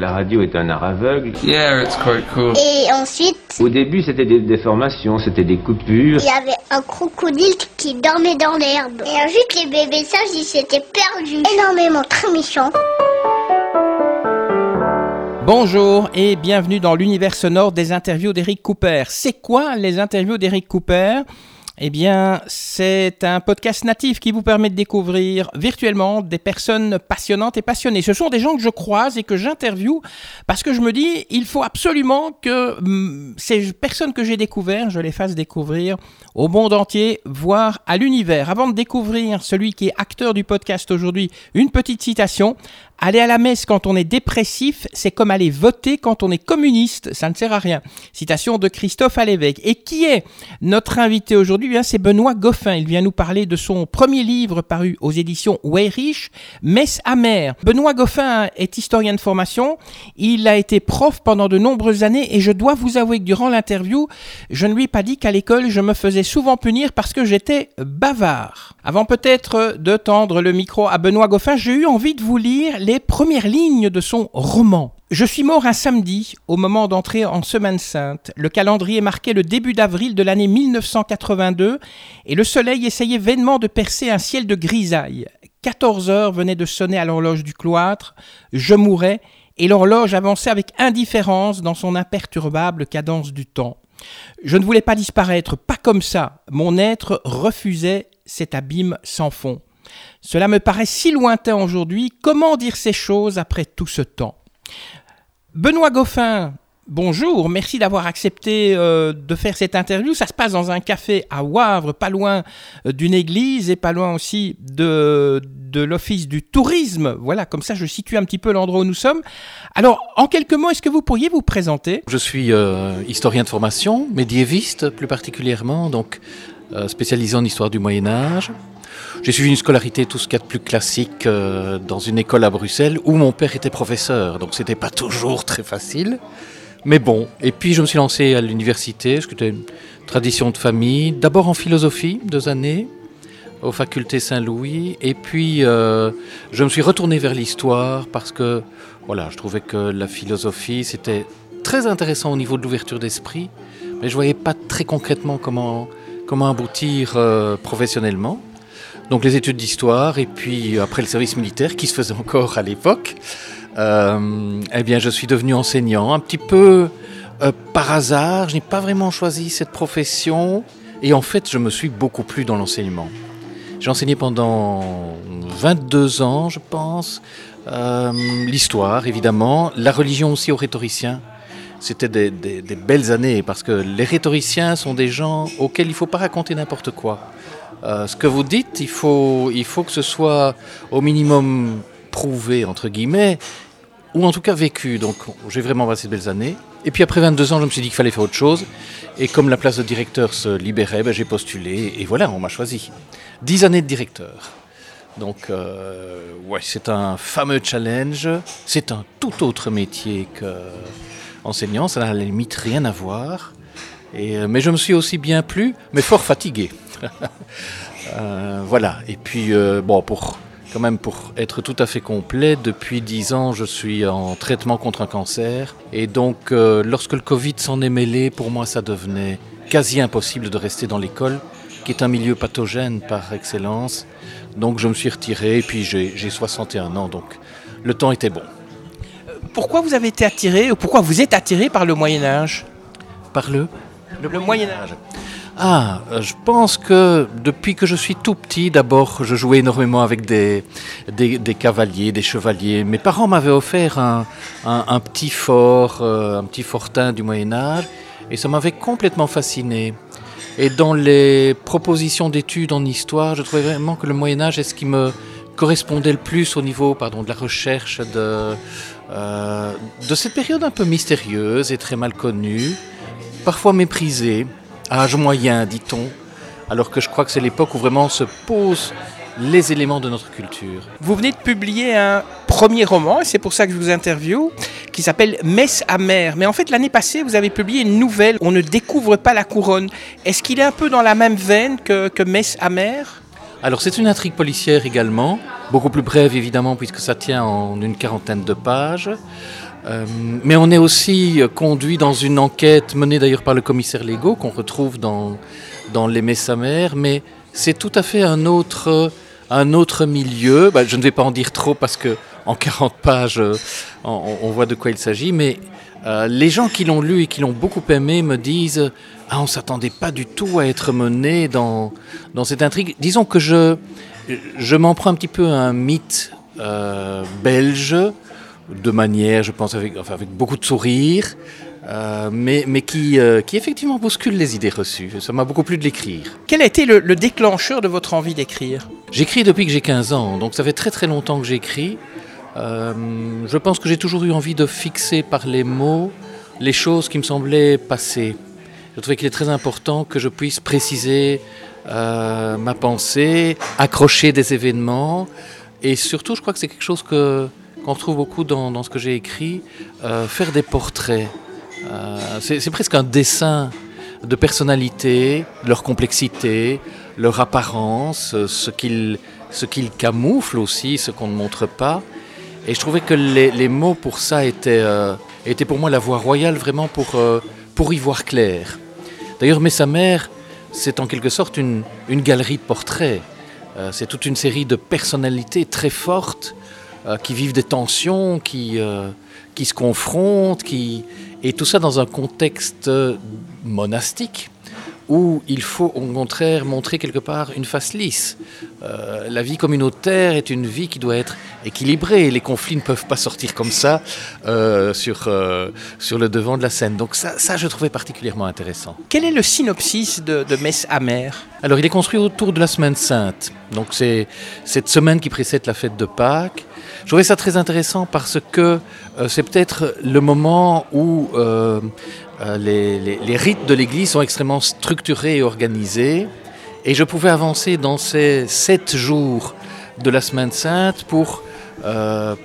La radio est un art aveugle. Yeah, it's quite cool. Et ensuite, Au début, c'était des déformations, c'était des coupures. il y avait un crocodile qui dormait dans l'herbe. Et ensuite, les bébés sages, ils s'étaient perdus. Énormément, très méchants. Bonjour et bienvenue dans l'univers sonore des interviews d'Eric Cooper. C'est quoi les interviews d'Eric Cooper? Eh bien, c'est un podcast natif qui vous permet de découvrir virtuellement des personnes passionnantes et passionnées. Ce sont des gens que je croise et que j'interviewe parce que je me dis, il faut absolument que hum, ces personnes que j'ai découvertes, je les fasse découvrir au monde entier, voire à l'univers. Avant de découvrir celui qui est acteur du podcast aujourd'hui, une petite citation. Aller à la messe quand on est dépressif, c'est comme aller voter quand on est communiste, ça ne sert à rien. Citation de Christophe Alévèque. Et qui est notre invité aujourd'hui? Bien, C'est Benoît Goffin. Il vient nous parler de son premier livre paru aux éditions Weyrich, Messe amère. Benoît Goffin est historien de formation. Il a été prof pendant de nombreuses années et je dois vous avouer que durant l'interview, je ne lui ai pas dit qu'à l'école, je me faisais souvent punir parce que j'étais bavard. Avant peut-être de tendre le micro à Benoît Goffin, j'ai eu envie de vous lire les premières lignes de son roman. Je suis mort un samedi, au moment d'entrer en Semaine Sainte. Le calendrier marquait le début d'avril de l'année 1982 et le soleil essayait vainement de percer un ciel de grisaille. 14 heures venaient de sonner à l'horloge du cloître. Je mourais et l'horloge avançait avec indifférence dans son imperturbable cadence du temps. Je ne voulais pas disparaître, pas comme ça. Mon être refusait cet abîme sans fond. Cela me paraît si lointain aujourd'hui, comment dire ces choses après tout ce temps? Benoît Goffin, bonjour, merci d'avoir accepté euh, de faire cette interview. Ça se passe dans un café à Wavre, pas loin euh, d'une église et pas loin aussi de, de l'office du tourisme. Voilà, comme ça je situe un petit peu l'endroit où nous sommes. Alors, en quelques mots, est-ce que vous pourriez vous présenter? Je suis euh, historien de formation, médiéviste plus particulièrement, donc spécialisé en histoire du Moyen Âge. J'ai suivi une scolarité tout ce qu'il y a de plus classique euh, dans une école à Bruxelles où mon père était professeur, donc c'était pas toujours très facile. Mais bon, et puis je me suis lancé à l'université, ce qui était une tradition de famille, d'abord en philosophie, deux années, aux facultés Saint-Louis, et puis euh, je me suis retourné vers l'histoire parce que voilà, je trouvais que la philosophie c'était très intéressant au niveau de l'ouverture d'esprit, mais je voyais pas très concrètement comment, comment aboutir euh, professionnellement. Donc les études d'histoire et puis après le service militaire qui se faisait encore à l'époque, euh, eh bien je suis devenu enseignant un petit peu euh, par hasard. Je n'ai pas vraiment choisi cette profession et en fait je me suis beaucoup plu dans l'enseignement. J'ai enseigné pendant 22 ans, je pense, euh, l'histoire évidemment, la religion aussi aux rhétoriciens. C'était des- des belles années parce que les rhétoriciens sont des gens auxquels il ne faut pas raconter n'importe quoi. Euh, ce que vous dites, il faut, il faut que ce soit au minimum prouvé, entre guillemets, ou en tout cas vécu. Donc j'ai vraiment passé de belles années. Et puis après 22 ans, je me suis dit qu'il fallait faire autre chose. Et comme la place de directeur se libérait, ben, j'ai postulé. Et voilà, on m'a choisi. 10 années de directeur. Donc euh, ouais, c'est un fameux challenge. C'est un tout autre métier que enseignant. Ça n'a à la limite rien à voir. Et, euh, mais je me suis aussi bien plu, mais fort fatigué. Euh, voilà. Et puis, euh, bon, pour quand même pour être tout à fait complet, depuis 10 ans, je suis en traitement contre un cancer. Et donc, euh, lorsque le Covid s'en est mêlé, pour moi, ça devenait quasi impossible de rester dans l'école, qui est un milieu pathogène par excellence. Donc, je me suis retiré, et puis j'ai j'ai 61 ans, donc le temps était bon. Pourquoi vous avez été attiré, ou pourquoi vous êtes attiré par le Moyen Âge? Par le Le, Moyen Âge. Ah, euh, je pense que depuis que je suis tout petit, d'abord, je jouais énormément avec des, des, cavaliers, des chevaliers. Mes parents m'avaient offert un, un, un petit fort, euh, un petit fortin du Moyen Âge, et ça m'avait complètement fasciné. Et dans les propositions d'études en histoire, je trouvais vraiment que le Moyen Âge est ce qui me correspondait le plus au niveau pardon, de la recherche de, euh, de cette période un peu mystérieuse et très mal connue, parfois méprisée, âge moyen, dit-on, alors que je crois que c'est l'époque où vraiment se posent les éléments de notre culture. Vous venez de publier un premier roman, et c'est pour ça que je vous interviewe, qui s'appelle Messe amère. Mais en fait, l'année passée, vous avez publié une nouvelle, On ne découvre pas la couronne. Est-ce qu'il est un peu dans la même veine que, que Messe amère? Alors c'est une intrigue policière également, beaucoup plus brève évidemment puisque ça tient en une quarantaine de pages. Euh, mais on est aussi conduit dans une enquête menée d'ailleurs par le commissaire Lego qu'on retrouve dans, dans Les Messamères, mais c'est tout à fait un autre, un autre milieu. Bah, je ne vais pas en dire trop parce que en 40 pages, euh, on, voit de quoi il s'agit, mais euh, les gens qui l'ont lu et qui l'ont beaucoup aimé me disent ah, on s'attendait pas du tout à être mené dans, dans cette intrigue. Disons que je, je m'en prends un petit peu à un mythe belge de manière, je pense, avec, enfin, avec beaucoup de sourire, euh, mais, mais qui, euh, qui effectivement bouscule les idées reçues. Ça m'a beaucoup plu de l'écrire. Quel a été le, déclencheur de votre envie d'écrire? J'écris depuis que j'ai 15 ans, donc ça fait très très longtemps que j'écris. Euh, je pense que j'ai toujours eu envie de fixer par les mots les choses qui me semblaient passer. Je trouvais qu'il est très important que je puisse préciser ma pensée, accrocher des événements, et surtout je crois que c'est quelque chose que qu'on retrouve beaucoup dans, ce que j'ai écrit, euh, faire des portraits. Euh, c'est presque un dessin de personnalité, leur complexité, leur apparence, ce qu'ils qu camouflent aussi, ce qu'on ne montre pas. Et je trouvais que les, mots pour ça étaient, euh, étaient, pour moi la voie royale vraiment pour, pour y voir clair. D'ailleurs, Mais sa mère, c'est en quelque sorte une, une galerie de portraits. c'est toute une série de personnalités très fortes euh, qui vivent des tensions, qui, euh, qui se confrontent, qui... et tout ça dans un contexte monastique où il faut au contraire montrer quelque part une face lisse. Euh, la vie communautaire est une vie qui doit être équilibrée. Les conflits ne peuvent pas sortir comme ça sur, sur le devant de la scène. Donc ça, ça, je trouvais particulièrement intéressant. Quel est le synopsis de, de Messe amère? Alors il est construit autour de la semaine sainte. Donc c'est cette semaine qui précède la fête de Pâques. Je trouvais ça très intéressant parce que euh, c'est peut-être le moment où euh, euh, les, rites de l'Église sont extrêmement structurés et organisés. Et je pouvais avancer dans ces sept jours de la semaine sainte pour,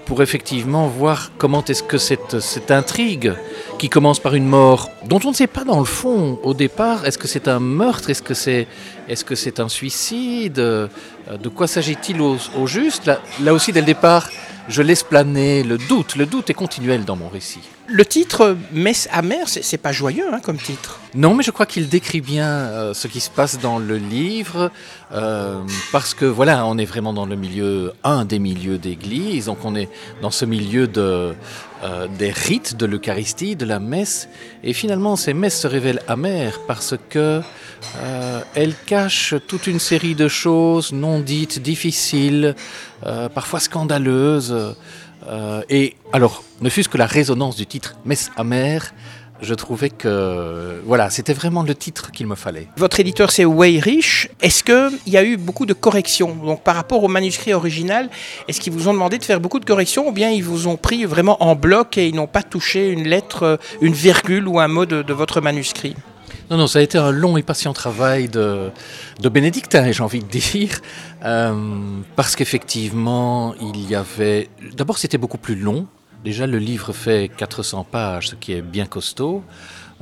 pour effectivement voir comment est-ce que cette, cette intrigue qui commence par une mort dont on ne sait pas dans le fond au départ, est-ce que c'est un meurtre, est-ce que c'est est -ce c'est un suicide, de quoi s'agit-il au, juste? Là, là aussi dès le départ, je laisse planer le doute. Le doute est continuel dans mon récit. Le titre Messe amère, c'est pas joyeux hein, comme titre. Non, mais je crois qu'il décrit bien euh, ce qui se passe dans le livre, euh, parce que voilà, on est vraiment dans le milieu, un des milieux d'église, donc on est dans ce milieu euh, des rites de l'Eucharistie, de la messe, et finalement ces messes se révèlent amères parce que elles cachent toute une série de choses non dites, difficiles, parfois scandaleuses. Euh, et alors, ne fût-ce que la résonance du titre Messe amère, je trouvais que voilà, c'était vraiment le titre qu'il me fallait. Votre éditeur c'est Weyrich. Est-ce qu'il y a eu beaucoup de corrections? Donc par rapport au manuscrit original, est-ce qu'ils vous ont demandé de faire beaucoup de corrections ou bien ils vous ont pris vraiment en bloc et ils n'ont pas touché une lettre, une virgule ou un mot de votre manuscrit? Non, non, ça a été un long et patient travail de, de bénédictin, j'ai envie de dire, euh, parce qu'effectivement, il y avait... D'abord, c'était beaucoup plus long. Déjà, le livre fait 400 pages, ce qui est bien costaud,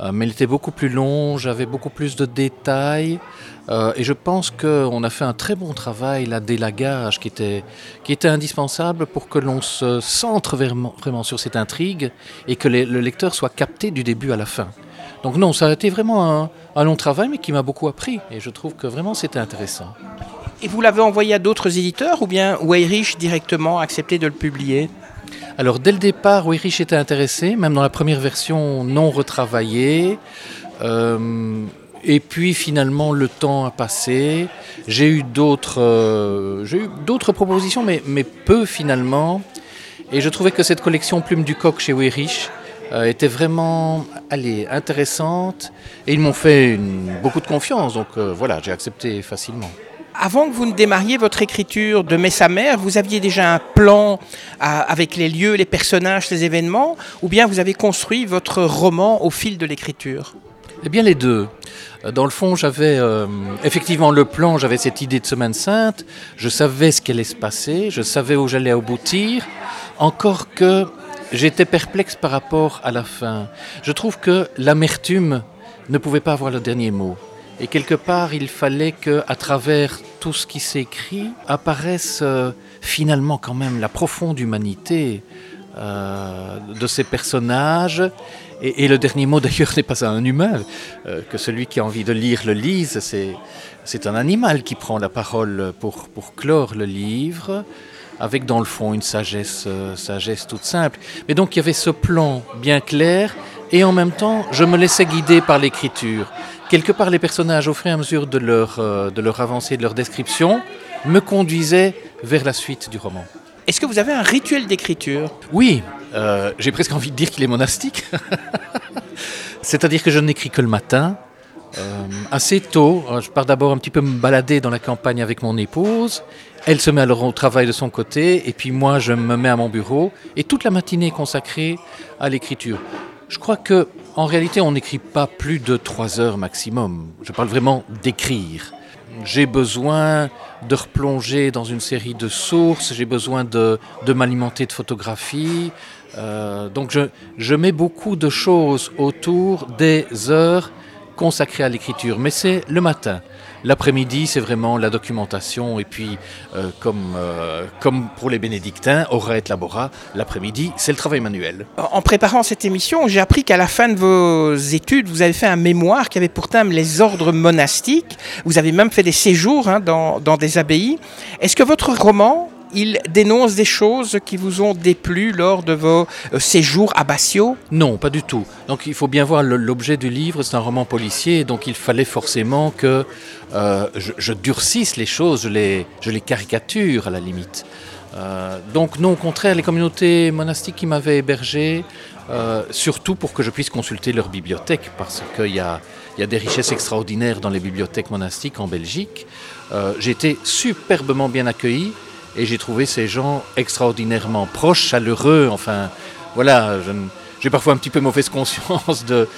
euh, mais il était beaucoup plus long, j'avais beaucoup plus de détails, euh, et je pense qu'on a fait un très bon travail, là, d'élagage, qui était, qui était indispensable pour que l'on se centre vraiment, vraiment sur cette intrigue et que le lecteur soit capté du début à la fin. Donc non, ça a été vraiment un, long travail, mais qui m'a beaucoup appris. Et je trouve que vraiment c'était intéressant. Et vous l'avez envoyé à d'autres éditeurs ou bien Weyrich directement a accepté de le publier? Alors dès le départ, Weyrich était intéressé, même dans la première version non retravaillée. Euh, et puis finalement, le temps a passé. J'ai eu d'autres, euh, j'ai eu d'autres propositions, mais, mais peu finalement. Et je trouvais que cette collection Plume du Coq chez Weyrich euh, était vraiment allez, intéressante et ils m'ont fait beaucoup de confiance. Donc euh, voilà, j'ai accepté facilement. Avant que vous ne démarriez votre écriture de Messe mère, vous aviez déjà un plan avec les lieux, les personnages, les événements, ou bien vous avez construit votre roman au fil de l'écriture? Eh bien les deux. Euh, dans le fond, j'avais effectivement le plan, j'avais cette idée de Semaine Sainte, je savais ce qui allait se passer, je savais où j'allais aboutir, encore que J'étais perplexe par rapport à la fin. Je trouve que l'amertume ne pouvait pas avoir le dernier mot. Et quelque part, il fallait que, à travers tout ce qui s'écrit, apparaisse euh, finalement quand même la profonde humanité de ces personnages. Et, le dernier mot d'ailleurs n'est pas un humain, que celui qui a envie de lire le lise, c'est un animal qui prend la parole pour, pour clore le livre avec dans le fond une sagesse, sagesse toute simple. Mais donc il y avait ce plan bien clair et en même temps, je me laissais guider par l'écriture. Quelque part, les personnages, au fur et à mesure de leur, euh, de leur avancée, de leur description, me conduisaient vers la suite du roman. Est-ce que vous avez un rituel d'écriture? Oui, euh, j'ai presque envie de dire qu'il est monastique. C'est-à-dire que je n'écris que le matin, euh, assez tôt. Je pars d'abord un petit peu me balader dans la campagne avec mon épouse. Elle se met alors au travail de son côté, et puis moi je me mets à mon bureau, et toute la matinée est consacrée à l'écriture. Je crois que en réalité, on n'écrit pas plus de trois heures maximum. Je parle vraiment d'écrire. J'ai besoin de replonger dans une série de sources, j'ai besoin de, m'alimenter de photographies. Euh, donc je mets beaucoup de choses autour des heures consacrées à l'écriture, mais c'est le matin. L'après-midi, c'est vraiment la documentation. Et puis, euh, comme, euh, comme pour les bénédictins, aura et labora, l'après-midi, c'est le travail manuel. En préparant cette émission, j'ai appris qu'à la fin de vos études, vous avez fait un mémoire qui avait pour thème les ordres monastiques. Vous avez même fait des séjours hein, dans, dans des abbayes. Est-ce que votre roman il dénonce des choses qui vous ont déplu lors de vos euh, séjours abbatiaux Non, pas du tout. Donc il faut bien voir l'objet du livre, c'est un roman policier, donc il fallait forcément que euh, je, durcisse les choses, je les, je les caricature à la limite. Euh, donc non, au contraire, les communautés monastiques qui m'avaient hébergé, surtout pour que je puisse consulter leur bibliothèque, parce qu'il y a, y a des richesses extraordinaires dans les bibliothèques monastiques en Belgique. J'ai été superbement bien accueilli et j'ai trouvé ces gens extraordinairement proches, chaleureux. Enfin, voilà, j'ai parfois un petit peu mauvaise conscience de,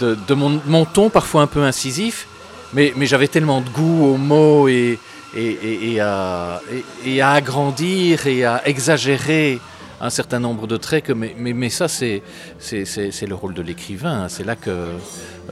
de, mon, ton, parfois un peu incisif, mais, mais j'avais tellement de goût aux mots et, et, et, à, et, à, agrandir et à exagérer un certain nombre de traits que mais, mais, ça c'est le rôle de l'écrivain c'est là que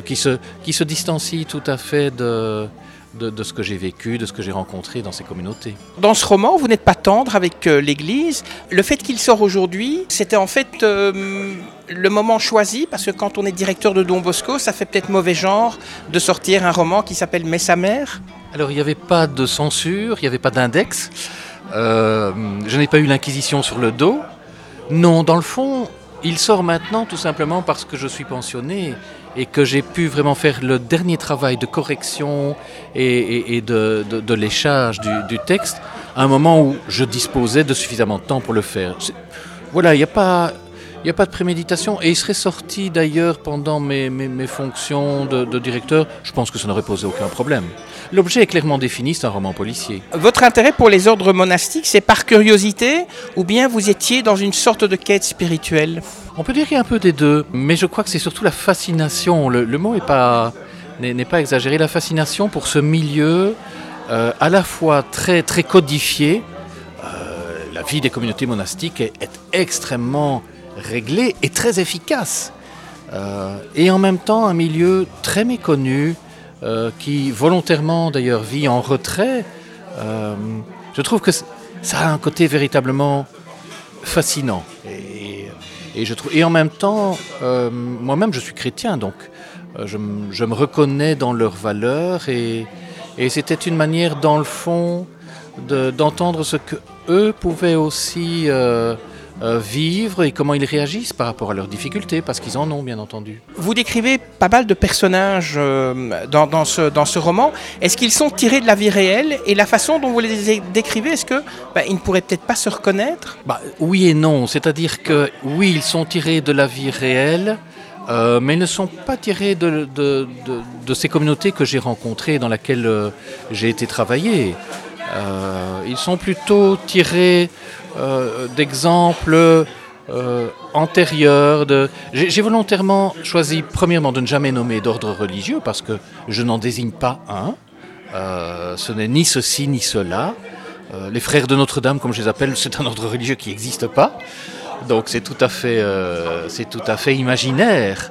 qui se qui se distancie tout à fait de de, ce que j'ai vécu, de ce que j'ai rencontré dans ces communautés. Dans ce roman, vous n'êtes pas tendre avec euh, l'Église. Le fait qu'il sort aujourd'hui, c'était en fait euh, le moment choisi, parce que quand on est directeur de Don Bosco, ça fait peut-être mauvais genre de sortir un roman qui s'appelle Messa mère. Alors il n'y avait pas de censure, il n'y avait pas d'index. Euh, je n'ai pas eu l'inquisition sur le dos. Non, dans le fond, il sort maintenant tout simplement parce que je suis pensionné et que j'ai pu vraiment faire le dernier travail de correction et, de, de, léchage du, texte à un moment où je disposais de suffisamment de temps pour le faire. Voilà, il n'y a pas... Il n'y a pas de préméditation et il serait sorti d'ailleurs pendant mes, mes, fonctions de, de, directeur. Je pense que ça n'aurait posé aucun problème. L'objet est clairement défini, c'est un roman policier. Votre intérêt pour les ordres monastiques, c'est par curiosité ou bien vous étiez dans une sorte de quête spirituelle? On peut dire qu'il y a un peu des deux, mais je crois que c'est surtout la fascination. Le, mot n'est pas, n'est pas exagéré. La fascination pour ce milieu euh, à la fois très, très codifié. Euh, la vie des communautés monastiques est, extrêmement réglée et très efficace. Euh, et en même temps un milieu très méconnu, euh, qui volontairement d'ailleurs vit en retrait, euh, je trouve que ça a un côté véritablement fascinant. Et, je trouve, et en même temps, moi-même je suis chrétien, donc je, me reconnais dans leurs valeurs et, et c'était une manière dans le fond d'entendre ce que eux pouvaient aussi euh, vivre et comment ils réagissent par rapport à leurs difficultés, parce qu'ils en ont bien entendu. Vous décrivez pas mal de personnages euh, dans, ce, dans ce roman. Est-ce qu'ils sont tirés de la vie réelle et la façon dont vous les décrivez, est-ce qu'ils bah, ne pourraient peut-être pas se reconnaître? Bah, Oui et non, c'est-à-dire que oui, ils sont tirés de la vie réelle. Euh, mais ils ne sont pas tirés de, de, de, ces communautés que j'ai rencontrées, dans lesquelles j'ai été travailler. ils sont plutôt tirés euh, d'exemples euh, antérieurs. J'ai volontairement choisi, premièrement, de ne jamais nommer d'ordre religieux parce que je n'en désigne pas un. Euh, ce n'est ni ceci ni cela. les frères de Notre-Dame, comme je les appelle, c'est un ordre religieux qui n'existe pas. Donc c'est tout à fait, c'est tout à fait imaginaire.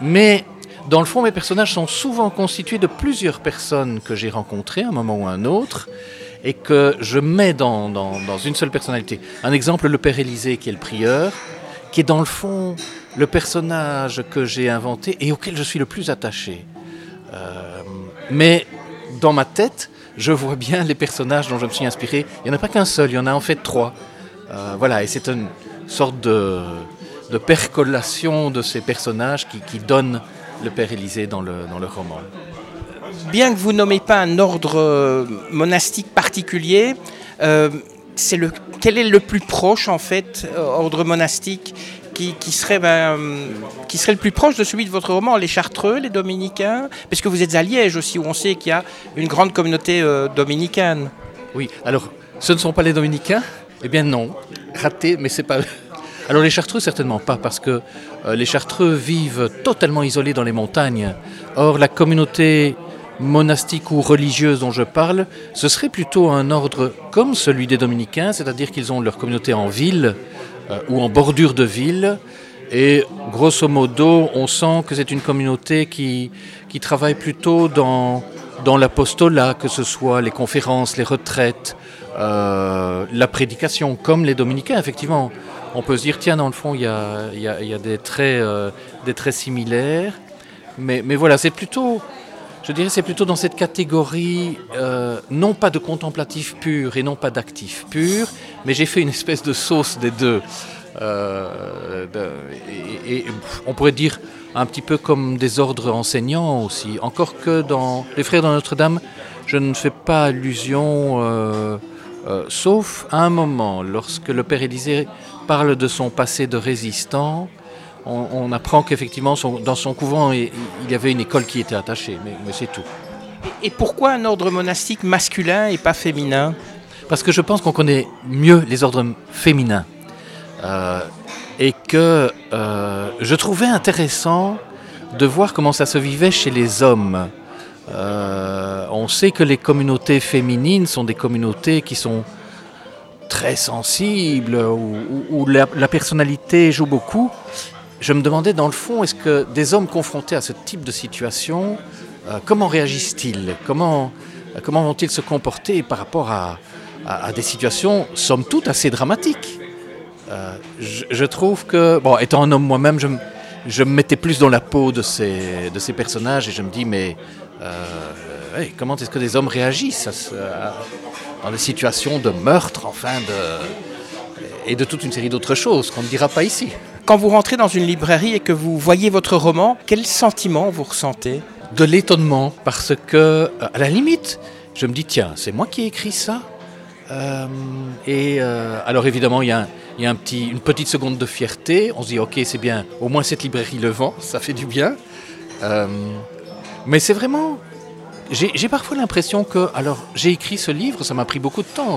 mais dans le fond, mes personnages sont souvent constitués de plusieurs personnes que j'ai rencontrées à un moment ou à un autre et que je mets dans, dans, une seule personnalité. Un exemple, le Père Élisée, qui est le prieur, qui est dans le fond le personnage que j'ai inventé et auquel je suis le plus attaché. Euh, mais dans ma tête, je vois bien les personnages dont je me suis inspiré. Il n'y en a pas qu'un seul, il y en a en fait trois. Euh, voilà, et c'est une sorte de, percolation de ces personnages qui, qui donne le Père Élisée dans le roman. Bien que vous nommez pas un ordre euh, monastique particulier, euh, le, quel est le plus proche en fait, euh, ordre monastique qui, serait, ben, qui serait le plus proche de celui de votre roman, les Chartreux, les Dominicains? Parce que vous êtes à Liège aussi, où on sait qu'il y a une grande communauté dominicaine. Oui, alors ce ne sont pas les Dominicains? Eh bien non, raté, mais c'est pas. Alors les Chartreux, certainement pas, parce que les Chartreux vivent totalement isolés dans les montagnes. Or, la communauté monastique ou religieuse dont je parle, ce serait plutôt un ordre comme celui des dominicains, c'est-à-dire qu'ils ont leur communauté en ville euh, ou en bordure de ville. Et grosso modo, on sent que c'est une communauté qui, qui travaille plutôt dans, dans l'apostolat, que ce soit les conférences, les retraites, euh, la prédication, comme les dominicains, effectivement. On peut se dire, tiens, dans le fond, il y a, y a, des, traits, euh, des traits similaires. Mais, mais voilà, c'est plutôt, je dirais, c'est plutôt dans cette catégorie, euh, non pas de contemplatif pur et non pas d'actif pur, mais j'ai fait une espèce de sauce des deux. Euh, de, et, on pourrait dire un petit peu comme des ordres enseignants aussi. Encore que dans les Frères de Notre-Dame, je ne fais pas allusion, euh, sauf à un moment, lorsque le Père Élisée parle de son passé de résistant. On, on apprend qu'effectivement, dans son couvent, il, y avait une école qui était attachée, mais, mais c'est tout. Et pourquoi un ordre monastique masculin et pas féminin? Parce que je pense qu'on connaît mieux les ordres féminins. Euh, et que euh, je trouvais intéressant de voir comment ça se vivait chez les hommes. Euh, on sait que les communautés féminines sont des communautés qui sont très sensibles, où, où la, la, personnalité joue beaucoup. Je me demandais dans le fond, est-ce que des hommes confrontés à ce type de situation, euh, comment réagissent-ils? Comment, comment vont-ils se comporter par rapport à, des situations, somme toute, assez dramatiques? Euh, je, trouve que, bon, étant un homme moi-même, je, je, me mettais plus dans la peau de ces, de ces personnages et je me dis, mais euh, comment est-ce que des hommes réagissent dans des situations de meurtre, enfin, de, et de toute une série d'autres choses qu'on ne dira pas ici? Quand vous rentrez dans une librairie et que vous voyez votre roman, quel sentiment vous ressentez? De l'étonnement, parce que, à la limite, je me dis, tiens, c'est moi qui ai écrit ça euh, et euh, alors évidemment, il y a, y une petite seconde de fierté. On se dit, ok, c'est bien, au moins cette librairie le vend, ça fait du bien. Euh, mais c'est vraiment... J'ai parfois l'impression que... Alors, j'ai écrit ce livre, ça m'a pris beaucoup de temps.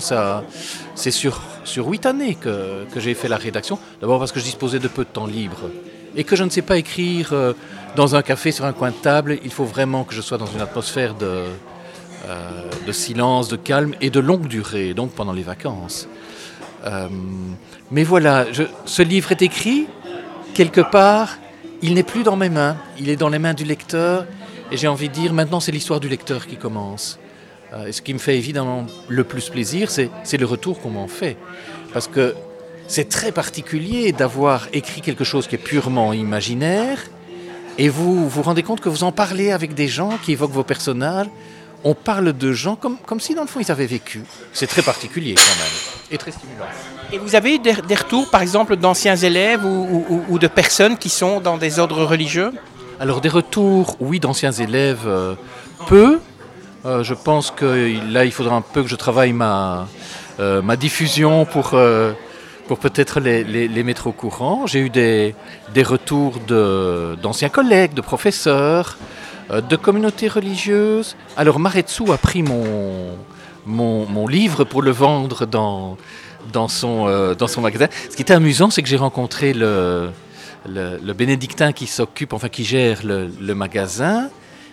C'est sur, sur 8 années que, que j'ai fait la rédaction. D'abord parce que je disposais de peu de temps libre. Et que je ne sais pas écrire euh, dans un café, sur un coin de table. Il faut vraiment que je sois dans une atmosphère de, euh, de silence, de calme et de longue durée, donc pendant les vacances. Euh, mais voilà, ce livre est écrit, quelque part, il n'est plus dans mes mains, il est dans les mains du lecteur, et j'ai envie de dire, maintenant c'est l'histoire du lecteur qui commence. Euh, et ce qui me fait évidemment le plus plaisir, c'est le retour qu'on m'en fait. Parce que c'est très particulier d'avoir écrit quelque chose qui est purement imaginaire, et vous vous rendez compte que vous en parlez avec des gens qui évoquent vos personnages, on parle de gens comme, si dans le fond ils avaient vécu. C'est très particulier quand même et très stimulant. Et vous avez eu des, retours par exemple d'anciens élèves ou, de personnes qui sont dans des ordres religieux? Alors des retours, oui, d'anciens élèves, euh, peu. Euh, je pense que là il faudra un peu que je travaille ma, euh, diffusion pour, peut-être les, mettre au courant. J'ai eu des, retours d'anciens collègues, de professeurs. De communautés religieuses. Alors Maretsu a pris mon, livre pour le vendre dans, son, dans son magasin. Ce qui était amusant, c'est que j'ai rencontré le, le, bénédictin qui s'occupe, enfin qui gère le, magasin.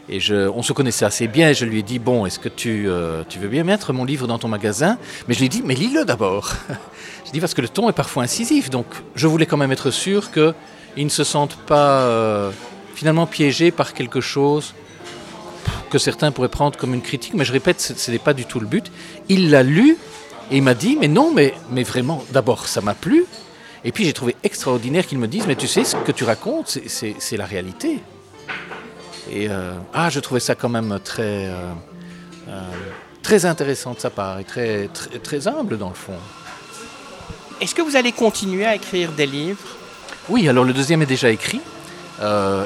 Et on se connaissait assez bien et je lui ai dit, bon, est-ce que tu, euh, tu veux bien mettre mon livre dans ton magasin? Mais je lui ai dit, mais lis-le d'abord. je dis parce que le ton est parfois incisif, donc je voulais quand même être sûr qu'ils ne se sentent pas... Euh, finalement piégé par quelque chose que certains pourraient prendre comme une critique, mais je répète, ce n'est pas du tout le but. Il l'a lu et il m'a dit, mais non, mais vraiment, d'abord, ça m'a plu. Et puis j'ai trouvé extraordinaire qu'il me dise, mais tu sais, ce que tu racontes, c'est la réalité. Et euh, ah, je trouvais ça quand même très, euh, euh, très intéressant de sa part et très, très, très humble dans le fond. Est-ce que vous allez continuer à écrire des livres? Oui, alors le deuxième est déjà écrit.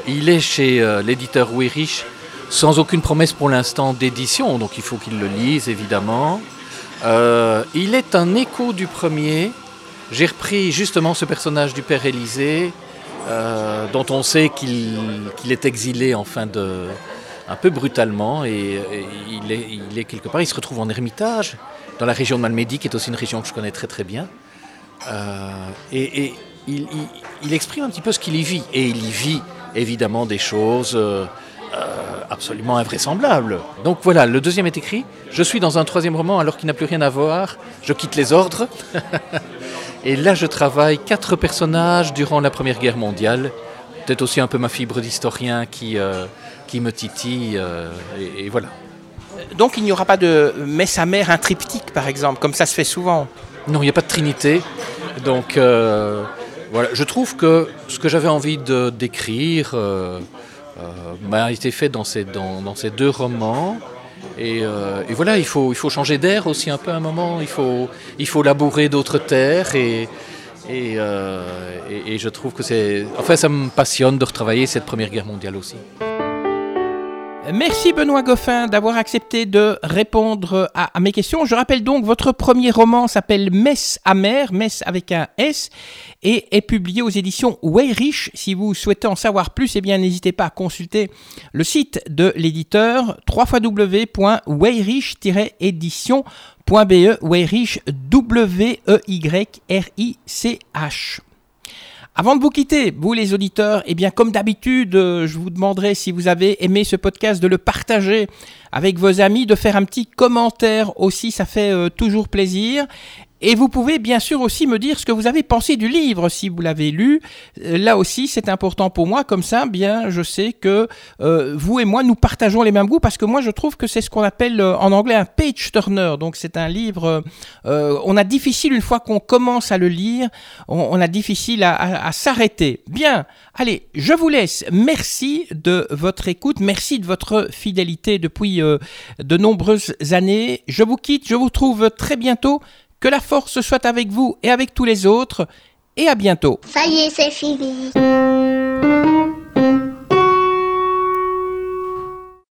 il est chez l'éditeur Weirich sans aucune promesse pour l'instant d'édition, donc il faut qu'il le lise évidemment. il est un écho du premier. J'ai repris justement ce personnage du père Élysée, euh, dont on sait qu'il est exilé en un peu brutalement et, il, est, quelque part, il se retrouve en ermitage dans la région de Malmedy, qui est aussi une région que je connais très très bien. Euh, et, il, exprime un petit peu ce qu'il y vit et il y vit évidemment des choses euh, absolument invraisemblables. Donc voilà, le deuxième est écrit. Je suis dans un troisième roman alors qu'il n'a plus rien à voir. Je quitte les ordres. Et là, je travaille quatre personnages durant la Première Guerre mondiale. Peut-être aussi un peu ma fibre d'historien qui, euh, qui me titille. Euh, et, voilà. Donc il n'y aura pas de messe amère, un triptyque par exemple, comme ça se fait souvent Non, il n'y a pas de trinité. Donc euh, voilà, je trouve que ce que j'avais envie de d'écrire a été fait dans ces, dans, dans ces deux romans. Euh, et, voilà, il faut, il faut changer d'air aussi un peu à un moment. Il faut, il faut labourer d'autres terres et, euh, et, et, je trouve que c'est. Enfin, ça me passionne de retravailler cette Première Guerre mondiale aussi. Merci Benoît Goffin d'avoir accepté de répondre à, mes questions. Je rappelle donc, votre premier roman s'appelle Messe amère, Messe avec un S, et est publié aux éditions Weyrich. Si vous souhaitez en savoir plus, eh bien n'hésitez pas à consulter le site de l'éditeur www.weyrich-édition.be Weyrich W-E-Y-R-I-C-H. Avant de vous quitter, vous les auditeurs, eh bien comme d'habitude, euh, je vous demanderai si vous avez aimé ce podcast de le partager avec vos amis, de faire un petit commentaire aussi, ça fait euh, toujours plaisir. Et vous pouvez bien sûr aussi me dire ce que vous avez pensé du livre si vous l'avez lu. Euh, là aussi, c'est important pour moi. Comme ça, bien, je sais que euh, vous et moi, nous partageons les mêmes goûts parce que moi, je trouve que c'est ce qu'on appelle en anglais un page turner. Donc, c'est un livre. on a difficile une fois qu'on commence à le lire, on, a difficile à s'arrêter. Bien. Allez, je vous laisse. Merci de votre écoute. Merci de votre fidélité depuis de nombreuses années. Je vous quitte. Je vous retrouve très bientôt que la force soit avec vous et avec tous les autres, et à bientôt. Ça y est, c'est fini.